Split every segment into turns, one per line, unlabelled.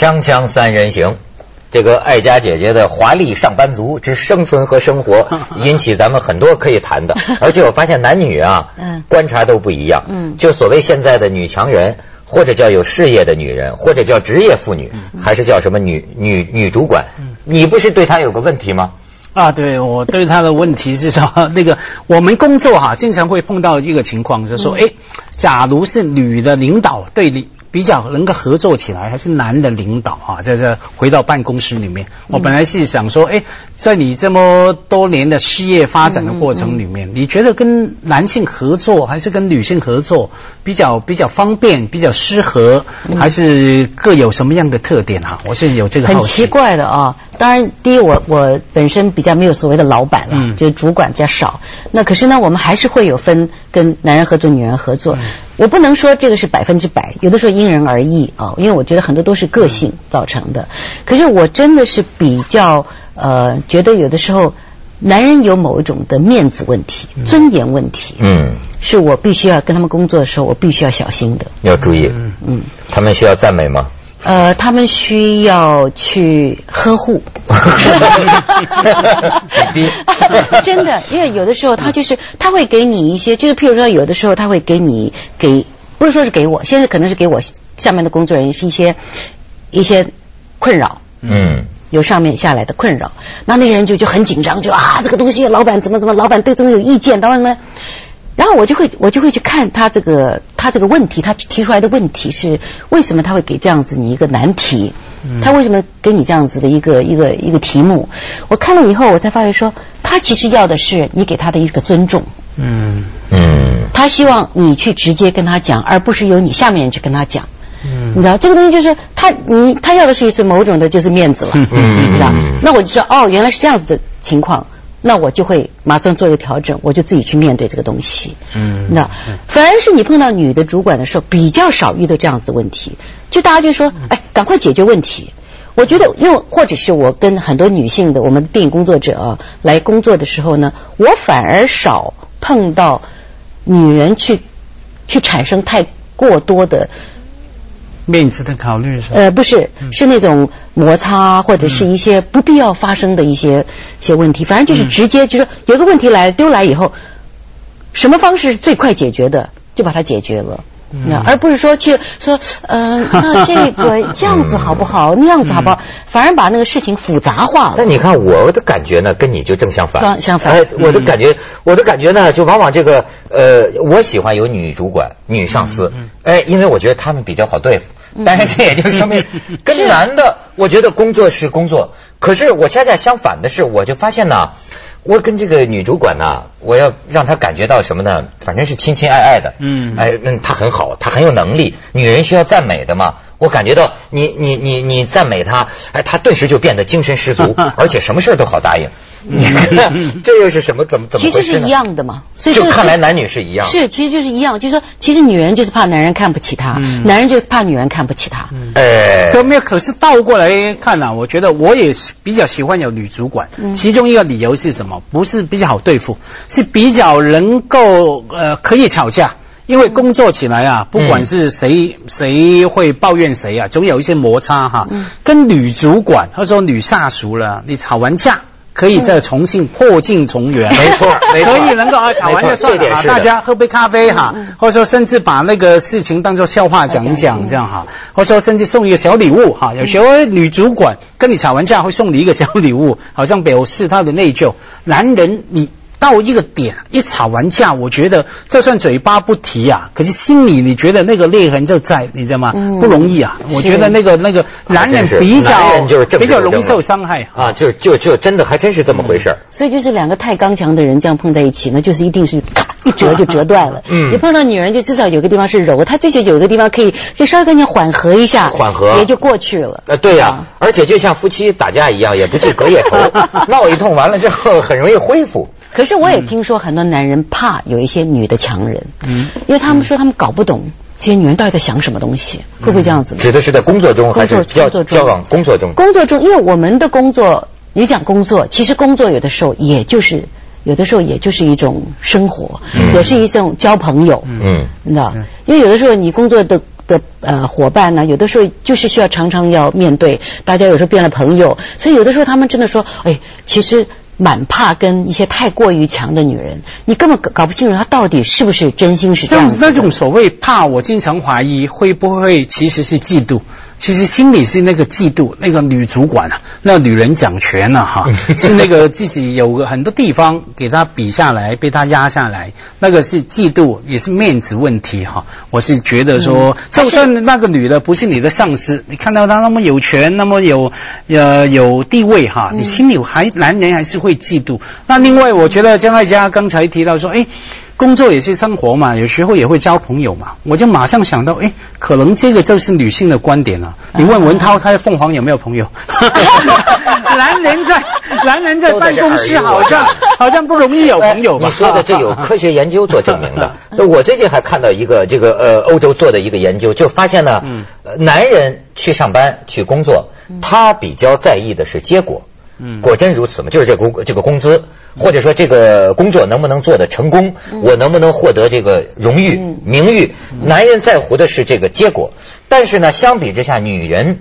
锵锵三人行，这个爱家姐姐的华丽上班族之生存和生活，引起咱们很多可以谈的。而且我发现男女啊，
嗯
观察都不一样。
嗯
就所谓现在的女强人，或者叫有事业的女人，或者叫职业妇女，
嗯
还是叫什么女女女主管，你不是对她有个问题吗？
啊，对，我对他的问题是说，那个我们工作哈，经常会碰到一个情况，就是说，哎、假如是女的领导对你比较能够合作起来，还是男的领导哈，在这回到办公室里面，我本来是想说，哎，在你这么多年的事业发展的过程里面，你觉得跟男性合作还是跟女性合作比较比较方便、比较适合，还是各有什么样的特点啊？我是有这个
很奇怪的啊。当然，第一，我我本身比较没有所谓的老板了，
嗯
就是主管比较少。那可是呢，我们还是会有分跟男人合作、女人合作。我不能说这个是百分之百，有的时候因人而异啊。因为我觉得很多都是个性造成的。可是我真的是比较呃，觉得有的时候男人有某一种的面子问题、尊严问题，
嗯，
是我必须要跟他们工作的时候，我必须要小心的。
要注意，
嗯。
他们需要赞美吗？
呃，他们需要去呵护，真的，因为有的时候他就是他会给你一些，就是譬如说有的时候他会给你给，不是说是给我，现在可能是给我下面的工作人员是一些一些困扰，
嗯。
由上面下来的困扰，那那个人就就很紧张，就啊这个东西老板怎么怎么，老板对这个有意见，当然呢。然后我就会我就会去看他这个他这个问题，他提出来的问题是为什么他会给这样子你一个难题？他为什么给你这样子的一个一个一个题目？我看了以后，我才发现说，他其实要的是你给他的一个尊重，
嗯
嗯，
他希望你去直接跟他讲，而不是由你下面人去跟他讲。
嗯
你知道这个东西就是他，你他要的是一次某种的就是面子了，
嗯
你知道？那我就知道哦，原来是这样子的情况，那我就会马上做一个调整，我就自己去面对这个东西。
嗯
那反而是你碰到女的主管的时候，比较少遇到这样子的问题，就大家就说，哎，赶快解决问题。我觉得，因为或者是我跟很多女性的我们的电影工作者啊来工作的时候呢，我反而少碰到女人去去产生太过多的
面子的考虑是吧？
呃，不是，是那种摩擦或者是一些不必要发生的一些一些问题，反正就是直接就是有个问题来丢来以后，什么方式是最快解决的，就把它解决了。那而不是说去说，呃，那这个这 样子好不好？那样子好不好？反而把那个事情复杂化了。
但你看我的感觉呢，跟你就正相反。
相相反
哎，我的感觉，我的感觉呢，就往往这个呃，我喜欢有女主管、女上司，哎，因为我觉得他们比较好对付。但是这也就说明，跟男的，我觉得工作是工作。可是我恰恰相反的是，我就发现呢，我跟这个女主管呢，我要让她感觉到什么呢？反正是亲亲爱爱的。
嗯
哎，嗯，她很好，她很有能力。女人需要赞美的嘛。我感觉到你你你你赞美他，哎，他顿时就变得精神十足，而且什么事儿都好答应。你看，这又是什么？怎么怎么
其实是一？样的嘛，所以
就看来男女是一样。
是，其实就是一样，就是说，其实女人就是怕男人看不起她，
嗯
男人就是怕女人看不起他。
哎，
可没有，可是倒过来看啊，我觉得我也是比较喜欢有女主管。其中一个理由是什么？不是比较好对付，是比较能够呃可以吵架。因为工作起来啊，不管是谁、谁会抱怨谁啊，总有一些摩擦哈。跟女主管或者说女下属了，你吵完架。可以再重新破镜重圆，
没错没错
可以能够啊，吵完就算了啊，大家喝杯咖啡哈，或者说甚至把那个事情当做笑话讲一讲这样哈，或者说甚至送一个小礼物哈，有时候女主管跟你吵完架会送你一个小礼物，好像表示她的内疚。男人你。到一个点，一吵完架，我觉得就算嘴巴不提啊，可是心里你觉得那个裂痕就在，你知道吗？
嗯
不容易啊。我觉得那个那个男人比较
男人就是
比较容易受伤害
啊，就就就真的还真是这么回事儿。
所以就是两个太刚强的人这样碰在一起那，就是一定是咔一 折就折断了。
嗯
你碰到女人就至少有个地方是柔，她最少有一个地方可以就稍微跟你缓和一下，
缓和
也就过去了。
呃，对呀、而且就像夫妻打架一样，也不计隔夜仇，闹一通完了之后很容易恢复。
可是我也听说很多男人怕有一些女的强人，嗯，因为他们说他们搞不懂这些女人到底在想什么东西，会不会这样子呢？
指的是在工作中还是交往工作中？
工作中，因为我们的工作，你讲工作，其实工作有的时候也就是有的时候也就是一种生活，
嗯
也是一种交朋友，
嗯，
你知道？因为有的时候你工作的的呃伙伴呢，有的时候就是需要常常要面对，大家有时候变了朋友，所以有的时候他们真的说，哎，其实。蛮怕跟一些太过于强的女人，你根本搞搞不清楚她到底是不是真心是这样子。
那种所谓怕，我经常怀疑会不会其实是嫉妒。其实心里是那个嫉妒，那个女主管啊，那女人掌权了哈，是那个自己有个很多地方给她比下来，被她压下来，那个是嫉妒，也是面子问题哈。我是觉得说，就算那个女的不是你的上司，你看到她那么有权，那么有呃有地位哈，你心里还男人还是会嫉妒。那另外，我觉得江爱佳刚才提到说，哎。工作也是生活嘛，有时候也会交朋友嘛，我就马上想到，哎，可能这个就是女性的观点了。你问文涛，他在凤凰有没有朋友？男人在男人在办公室好像 好像不容易有朋友吧？
你说的这有科学研究做证明的。我最近还看到一个这个呃欧洲做的一个研究，就发现呢，男人去上班去工作，他比较在意的是结果。果真如此吗？就是这工这个工资，或者说这个工作能不能做得成功，我能不能获得这个荣誉、名誉？男人在乎的是这个结果，但是呢，相比之下，女人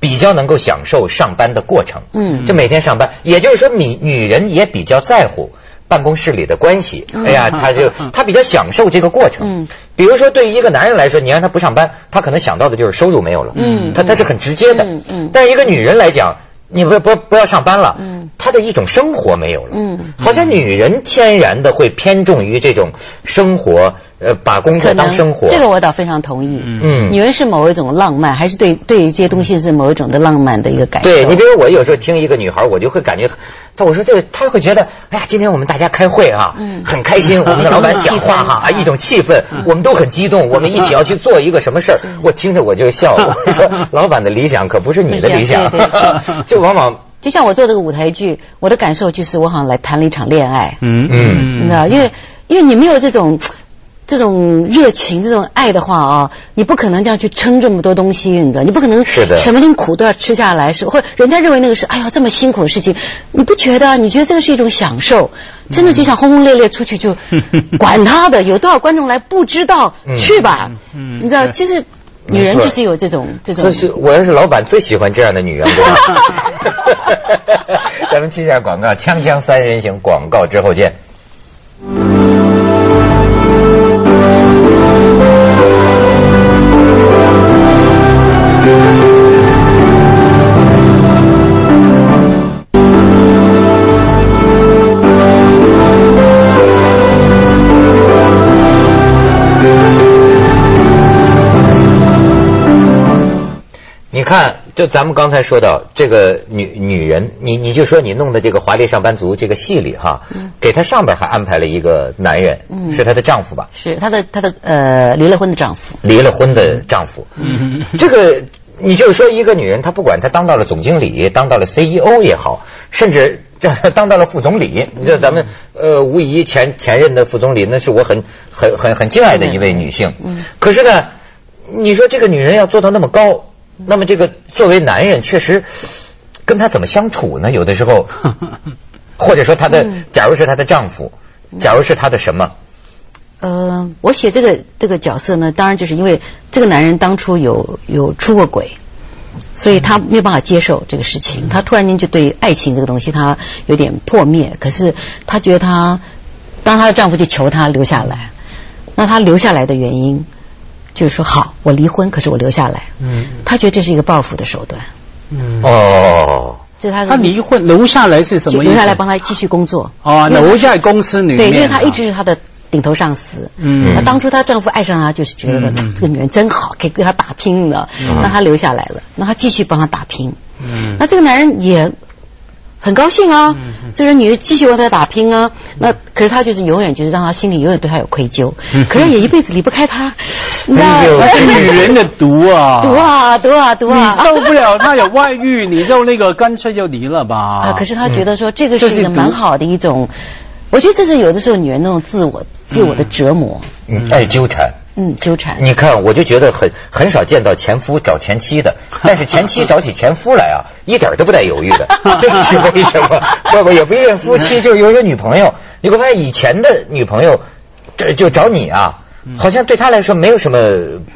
比较能够享受上班的过程。嗯，就每天上班，也就是说，女女人也比较在乎办公室里的关系。哎呀，他就他比较享受这个过程。嗯，比如说，对于一个男人来说，你让他不上班，他可能想到的就是收入没有了。嗯，他他是很直接的。嗯嗯，但一个女人来讲。你不不不要上班了，嗯，她的一种生活没有了，嗯，好像女人天然的会偏重于这种生活。呃，把工作当生活，
这个我倒非常同意。嗯，女人是某一种浪漫，还是对对一些东西是某一种的浪漫的一个感受？
对你，比如我有时候听一个女孩，我就会感觉，她我说这个，她会觉得，哎呀，今天我们大家开会啊，嗯，很开心，我们的老板讲话哈，啊，一种气氛，我们都很激动，我们一起要去做一个什么事儿，我听着我就笑，我说 老板的理想可不是你的理想，就往往
就像我做这个舞台剧，我的感受就是我好像来谈了一场恋爱，嗯嗯，你知道，因为因为你没有这种。这种热情、这种爱的话啊，你不可能这样去撑这么多东西，你知道？你不可能什么苦都要吃下来，是或者人家认为那个是哎呀这么辛苦的事情，你不觉得？你觉得这个是一种享受？真的就想轰轰烈烈出去就 管他的，有多少观众来不知道，去吧。你知道，就是女人就是有这种这种。
是我要是老板，最喜欢这样的女员工。咱们接下广告，锵锵三人行广告之后见。看，就咱们刚才说到这个女女人，你你就说你弄的这个华丽上班族这个戏里哈，给她上边还安排了一个男人，是她的丈夫吧？
是她的她的呃离了婚的丈夫。
离了婚的丈夫，这个你就是说一个女人，她不管她当到了总经理，当到了 CEO 也好，甚至这当到了副总理，你道咱们呃无疑前前任的副总理，那是我很很很很敬爱的一位女性。嗯。可是呢，你说这个女人要做到那么高。那么，这个作为男人，确实跟他怎么相处呢？有的时候，或者说他的，假如是他的丈夫，假如是他的什么？
呃，我写这个这个角色呢，当然就是因为这个男人当初有有出过轨，所以他没有办法接受这个事情。他突然间就对爱情这个东西，他有点破灭。可是他觉得他，当她的丈夫去求她留下来，那她留下来的原因。就是说，好，我离婚，可是我留下来。嗯，他觉得这是一个报复的手段。嗯，哦，
这他他离婚留下来是什么意思？
留下来帮他继续工作。
哦，留在公司里面。
对，因为他一直是他的顶头上司。嗯，那当初她丈夫爱上她，就是觉得这个女人真好，可以给她打拼的，让她留下来了，让她继续帮她打拼。嗯，那这个男人也。很高兴啊，这个女的继续为他打拼啊。那可是他就是永远就是让他心里永远对他有愧疚，可是也一辈子离不开他。
那是 女人的毒啊！
毒啊，毒啊，毒啊！
你受不了他有外遇，你就那个干脆就离了吧。啊，
可是他觉得说这个是一个蛮好的一种，我觉得这是有的时候女人那种自我自我的折磨，
爱纠缠。
嗯，纠缠。
你看，我就觉得很很少见到前夫找前妻的，但是前妻找起前夫来啊，一点都不带犹豫的，这是为什么？不不，也不一定夫妻，就是有些女朋友，你会发现以前的女朋友，这就找你啊，好像对他来说没有什么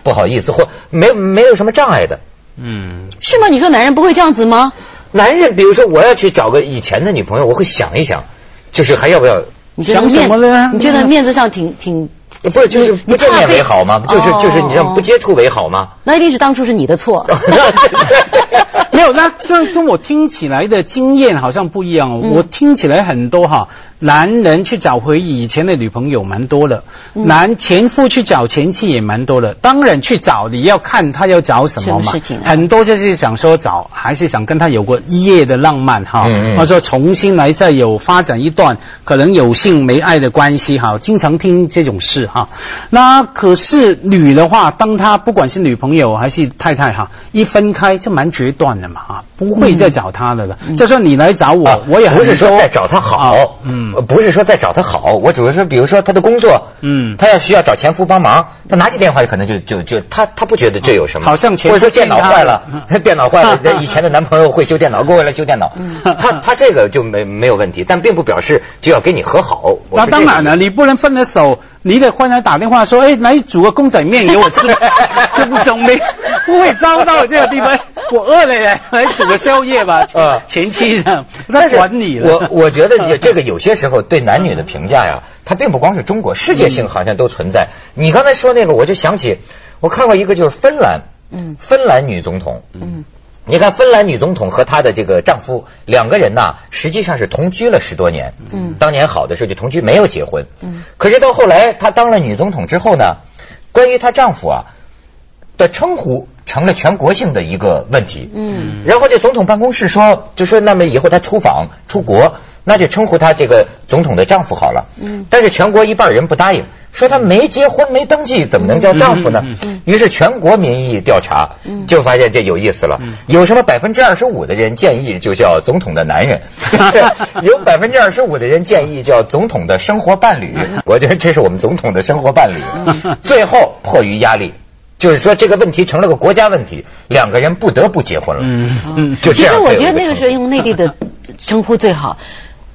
不好意思，或没没有什么障碍的。
嗯，
是吗？你说男人不会这样子吗？
男人，比如说我要去找个以前的女朋友，我会想一想，就是还要不要？
你觉得
想什么
面
呢
你觉得面子上挺挺，
不是，就是不见面为好吗？就是就是你
哦
让不接触为好吗？
那一定是当初是你的错。
没有，那跟跟我听起来的经验好像不一样哦。
嗯
我听起来很多哈，男人去找回以前的女朋友蛮多的，
嗯
男前夫去找前妻也蛮多的。当然去找你要看他要找什么嘛，
什么事情啊
很多就是想说找，还是想跟他有过一夜的浪漫哈，
嗯嗯
或者说重新来再有发展一段可能有性没爱的关系哈，经常听这种事哈。那可是女的话，当她不管是女朋友还是太太哈，一分开就蛮决断的嘛啊，不会再找他的了。就说你来找我，
啊
我也
不是说
多
在找他好
啊，嗯
呃不是说在找他好，我主要是比如说他的工作，
嗯
他要需要找前夫帮忙，他拿起电话可能就就就他他不觉得这有什么，
好像前夫
或者说电脑坏了
的，
电脑坏了，那以前的男朋友会修电脑，过来修电脑，
嗯
他他这个就没没有问题，但并不表示就要跟你和好。
那当然了，你不能分了手，你得换来打电话说，哎，来煮个公仔面给我吃，这不总没不会遭到这个地方，我饿了耶，来煮个宵夜吧，
啊。
前妻的，他
但是
管你了。
我我觉得 这个有些时候对男女的评价呀，它并不光是中国，世界性好像都存在。你刚才说那个，我就想起我看过一个，就是芬兰，
嗯。
芬兰女总统，
嗯
你看芬兰女总统和她的这个丈夫两个人呐，实际上是同居了十多年。
嗯
当年好的时候就同居，没有结婚。
嗯
可是到后来她当了女总统之后呢，关于她丈夫啊的称呼成了全国性的一个问题。
嗯
然后这总统办公室说，就说那么以后他出访出国，那就称呼他这个总统的丈夫好了。
嗯
但是全国一半人不答应，说他没结婚没登记，怎么能叫丈夫呢
嗯
嗯？
于是全国民意调查
嗯
就发现这有意思了，有什么百分之二十五的人建议就叫总统的男人，有百分之二十五的人建议叫总统的生活伴侣。我觉得这是我们总统的生活伴侣。最后迫于压力。就是说这个问题成了个国家问题，两个人不得不结婚了。
嗯。嗯，
就这样
其实我觉得那个时候用内地的称呼最好，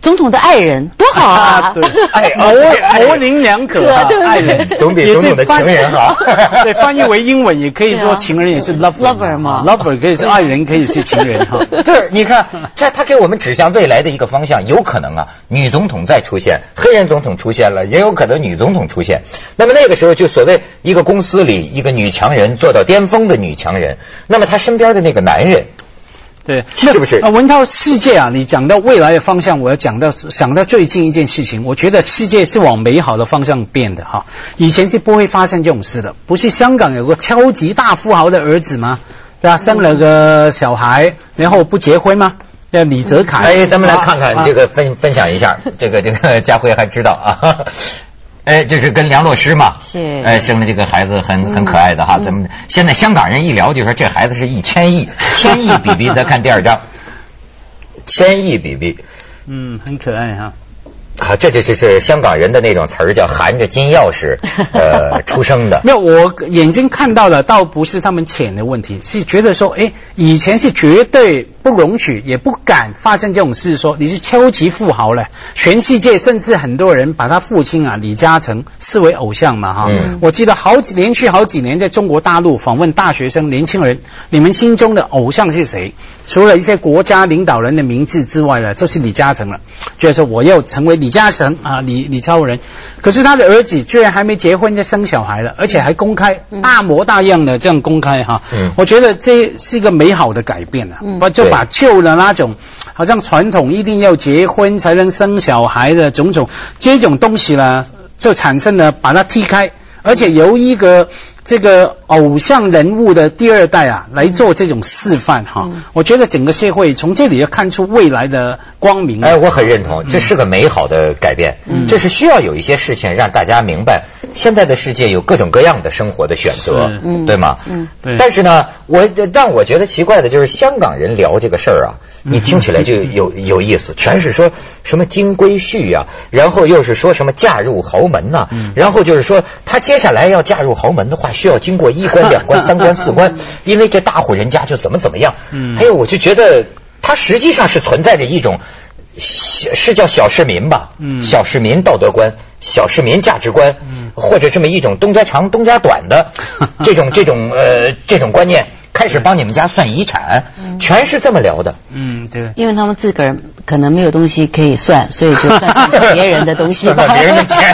总统的爱人多好 啊！
对，
哎
模模棱两可啊，爱人。
总比总统的情人好。
对，翻译为英文也可以说情人也是 lover
lover 嘛
，lover 可以是爱人，可以是情人哈。
对，你看，这他给我们指向未来的一个方向，有可能啊，女总统再出现，黑人总统出现了，也有可能女总统出现。那么那个时候，就所谓一个公司里一个女强人做到巅峰的女强人，那么她身边的那个男人，
对，
是不是
啊，文涛，世界啊，你讲到未来的方向，我要讲到想到最近一件事情，我觉得世界是往美好的方向变的哈。以前是不会发生这种事的，不是香港有个超级大富豪的儿子吗？对吧？生了个小孩，然后不结婚吗？叫李泽楷。
哎，咱们来看
啊
看这个分分享一下，这个这个家辉还知道啊。哎，这是跟梁洛施嘛，
是
哎，生了这个孩子很很可爱的哈。咱们现在香港人一聊就说这孩子是一千亿，千亿 比比。再看第二张，千亿比比。
嗯，很可爱哈。
啊，这就是是香港人的那种词儿，叫含着金钥匙 呃出生的。
没有，我眼睛看到的倒不是他们钱的问题，是觉得说，哎，以前是绝对不容许，也不敢发生这种事，说你是超级富豪了，全世界甚至很多人把他父亲啊李嘉诚视为偶像嘛，哈、
嗯
我记得好几连续好几年在中国大陆访问大学生年轻人，你们心中的偶像是谁？除了一些国家领导人的名字之外呢，就是李嘉诚了。就是说我要成为李嘉诚啊，李李超人。可是他的儿子居然还没结婚就生小孩了，而且还公开大模大样的这样公开哈。
嗯。
我觉得这是一个美好的改变啊，
嗯。
不就把旧的那种好像传统一定要结婚才能生小孩的种种这种东西呢，就产生了把它踢开，而且由一个这个偶像人物的第二代啊来做这种示范哈，
嗯。
我觉得整个社会从这里要看出未来的光明。
哎，我很认同，这是个美好的改变。
嗯。
这是需要有一些事情让大家明白，现在的世界有各种各样的生活的选择
是，
嗯。
对吗？
嗯。
对。
但是呢，我但我觉得奇怪的就是香港人聊这个事儿啊，你听起来就有有意思，全是说什么金龟婿啊、然后又是说什么嫁入豪门呐、然后就是说他接下来要嫁入豪门的话，需要经过一关、两关、三关、四关，因为这大户人家就怎么怎么样。
嗯
哎呦，我就觉得它实际上是存在着一种。小是叫小市民吧，
嗯
小市民道德观、小市民价值观，
嗯
或者这么一种东家长东家短的 这种这种呃这种观念，开始帮你们家算遗产，全是这么聊的。
嗯，对。
因为他们自个儿可能没有东西可以算，所以就算别人的东西
算别人的钱。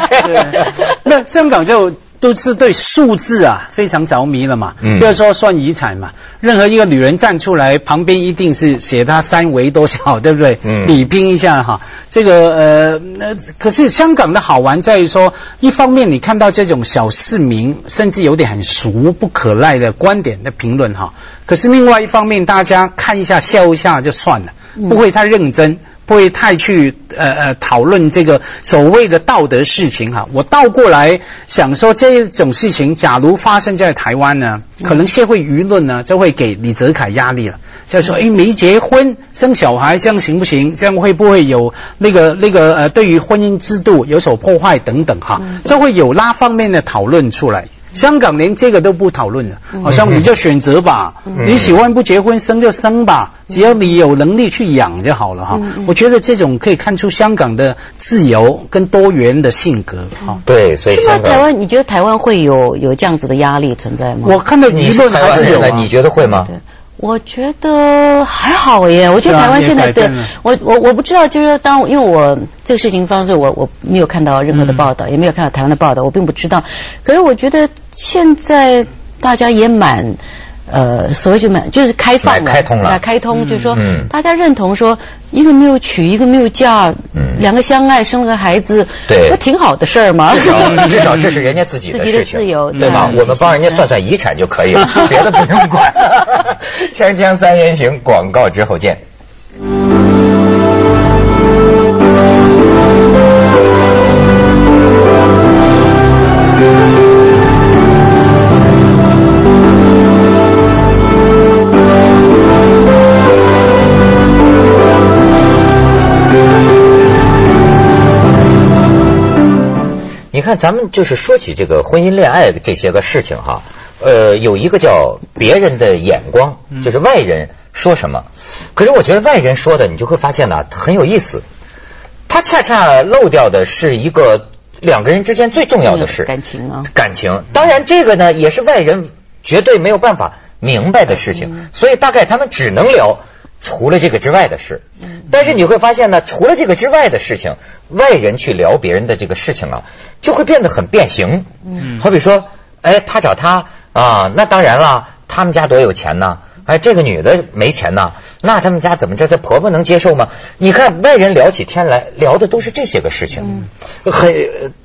那香港就都是对数字啊非常着迷了嘛。嗯。比如说算遗产嘛，任何一个女人站出来，旁边一定是写她三围多少，对不对？嗯。比拼一下哈，这个呃，那可是香港的好玩在于说，一方面你看到这种小市民，甚至有点很俗不可耐的观点的评论哈，可是另外一方面，大家看一下笑一下就算了，不会太认真。不会太去呃呃讨论这个所谓的道德事情哈，我倒过来想说这种事情，假如发生在台湾呢，可能社会舆论呢就会给李泽楷压力了，就说哎没结婚生小孩这样行不行？这样会不会有那个那个呃对于婚姻制度有所破坏等等哈，就会有那方面的讨论出来。香港连这个都不讨论了，好像你就选择吧，你喜欢不结婚生就生吧，只要你有能力去养就好了哈。我觉得这种可以看出香港的自由跟多元的性格哈。
对，所以香
台湾，你觉得台湾会有有这样子的压力存在吗？
我看到舆论还是有，
你觉得会吗？
我觉得还好耶，我觉得台湾现在对我我我不知道，就是当因为我这个事情发生，我我没有看到任何的报道，也没有看到台湾的报道，我并不知道。可是我觉得现在大家也蛮。呃，所谓就买就是开放
开通了，
开通就是说，大家认同说，一个没有娶，一个没有嫁，两个相爱生了个孩子，
对，
不挺好的事儿吗？
至少 至少这是人家自己的事情，
自由，
对吧？我们帮人家算算遗产就可以了，别的不用管。锵锵三人行，广告之后见。看，咱们就是说起这个婚姻恋爱这些个事情哈，呃，有一个叫别人的眼光，就是外人说什么。可是我觉得外人说的，你就会发现呢，很有意思。他恰恰漏掉的是一个两个人之间最重要的事——
感情啊，
感情。当然，这个呢也是外人绝对没有办法明白的事情，所以大概他们只能聊除了这个之外的事。但是你会发现呢，除了这个之外的事情，外人去聊别人的这个事情啊。就会变得很变形，嗯，好比说，哎，他找他啊，那当然了，他们家多有钱呢，哎，这个女的没钱呢，那他们家怎么着？这婆婆能接受吗？你看外人聊起天来，聊的都是这些个事情，很，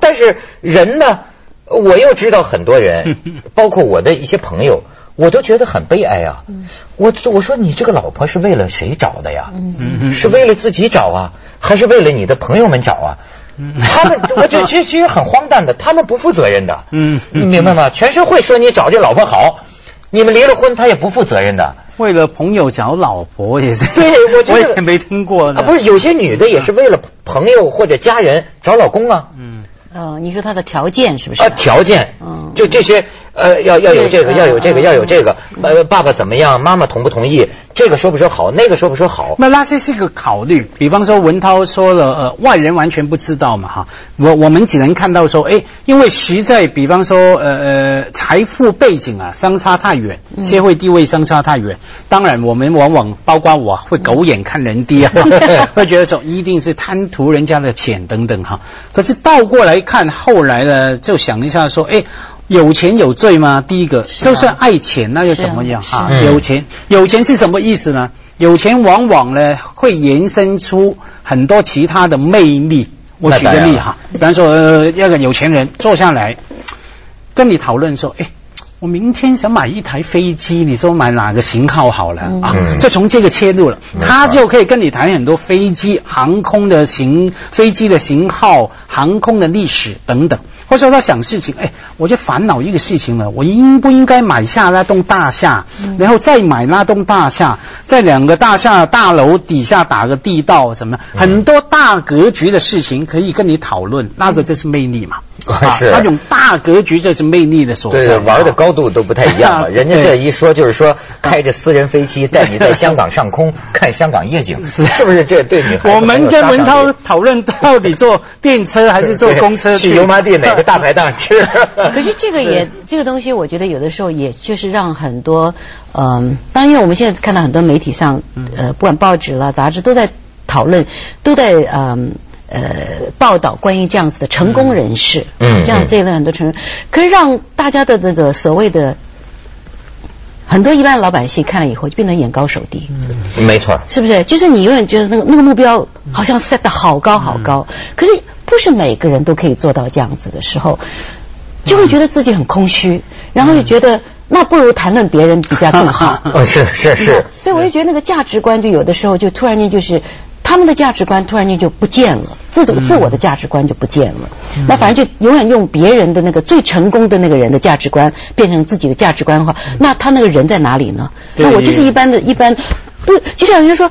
但是人呢，我又知道很多人，包括我的一些朋友，我都觉得很悲哀啊。我我说你这个老婆是为了谁找的呀？嗯是为了自己找啊，还是为了你的朋友们找啊？他们，我这其实其实很荒诞的，他们不负责任的，嗯，明白吗？全社会说你找这老婆好，你们离了婚，他也不负责任的。
为了朋友找老婆也是，
对，我觉得
我也没听过啊。
不是有些女的也是为了朋友或者家人找老公啊。嗯。
呃，你说他的条件是不是？
啊，条件，嗯，就这些，呃，要要有这个，要有这个，要有这个，呃，爸爸怎么样？妈妈同不同意？这个说不说好？那个说不说好？
那那些是个考虑。比方说文涛说了，呃，外人完全不知道嘛，哈，我我们只能看到说，哎，因为实在，比方说，呃呃，财富背景啊相差太远，社会地位相差太远。当然，我们往往包括我会狗眼看人低啊，会觉得说一定是贪图人家的钱等等哈。可是倒过来。看后来呢，就想一下说，哎，有钱有罪吗？第一个，就算爱钱，那又怎么样啊？有钱，有钱是什么意思呢？有钱往往呢会延伸出很多其他的魅力。我举个例哈，比方说，呃，那个有钱人坐下来跟你讨论说，哎。我明天想买一台飞机，你说买哪个型号好了？啊？就从这个切入了，他就可以跟你谈很多飞机、航空的型、飞机的型号、航空的历史等等。或者说他想事情，哎，我就烦恼一个事情了，我应不应该买下那栋大厦，然后再买那栋大厦，在两个大厦大楼底下打个地道什么？很多大格局的事情可以跟你讨论，那个就是魅力嘛。
是，
那种大格局这是魅力的所在。
对，玩的高。度都不太一样了。人家这一说就是说开着私人飞机带你在香港上空 看香港夜景，是不是？这对女孩
我们跟文涛讨论到底坐电车还是坐公车
去 油麻地哪个大排档吃？
可是这个也这个东西，我觉得有的时候也就是让很多嗯，当然因为我们现在看到很多媒体上呃，不管报纸啦、杂志都在讨论，都在嗯。呃，报道关于这样子的成功人士，嗯，这样这一类很多成，可是让大家的那个所谓的很多一般老百姓看了以后就变得眼高手低，
嗯，没错，
是不是？就是你永远觉得那个那个目标好像 set 的好高好高，可是不是每个人都可以做到这样子的时候，就会觉得自己很空虚，然后就觉得那不如谈论别人比较更好。
哦，是是是，
所以我就觉得那个价值观就有的时候就突然间就是。他们的价值观突然间就不见了，自主自我的价值观就不见了。那反正就永远用别人的那个最成功的那个人的价值观变成自己的价值观的话，那他那个人在哪里呢？那我就是一般的一般，不就像人家说，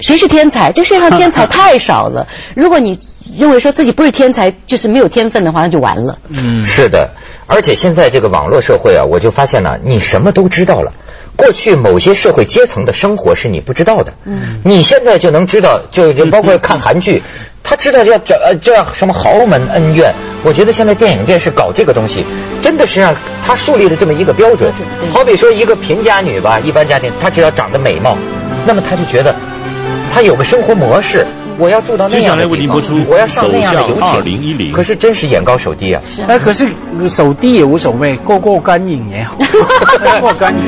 谁是天才？这世界上天才 太少了。如果你认为说自己不是天才，就是没有天分的话，那就完了。
嗯，是的。而且现在这个网络社会啊，我就发现呢，你什么都知道了。过去某些社会阶层的生活是你不知道的，嗯，你现在就能知道，就就包括看韩剧，他知道要这呃这样什么豪门恩怨。我觉得现在电影电视搞这个东西，真的是让他树立了这么一个标准。好比说一个贫家女吧，一般家庭，她只要长得美貌，那么她就觉得她有个生活模式。我要住到那样的地方，我要上那样的游艇。可是真是眼高手低啊！
哎，可是手低也无所谓，过过干瘾也好，过过干瘾。